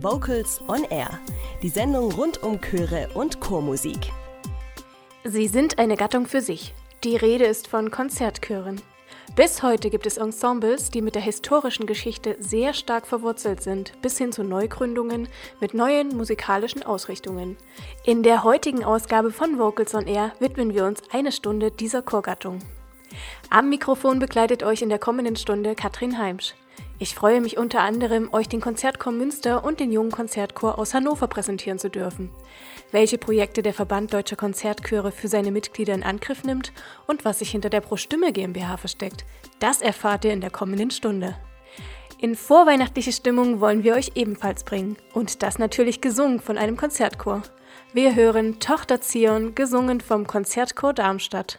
Vocals on Air, die Sendung rund um Chöre und Chormusik. Sie sind eine Gattung für sich. Die Rede ist von Konzertchören. Bis heute gibt es Ensembles, die mit der historischen Geschichte sehr stark verwurzelt sind, bis hin zu Neugründungen mit neuen musikalischen Ausrichtungen. In der heutigen Ausgabe von Vocals on Air widmen wir uns eine Stunde dieser Chorgattung. Am Mikrofon begleitet euch in der kommenden Stunde Katrin Heimsch. Ich freue mich unter anderem, euch den Konzertchor Münster und den jungen Konzertchor aus Hannover präsentieren zu dürfen. Welche Projekte der Verband Deutscher Konzertchöre für seine Mitglieder in Angriff nimmt und was sich hinter der Pro Stimme GmbH versteckt, das erfahrt ihr in der kommenden Stunde. In vorweihnachtliche Stimmung wollen wir euch ebenfalls bringen und das natürlich gesungen von einem Konzertchor. Wir hören Tochter Zion, gesungen vom Konzertchor Darmstadt.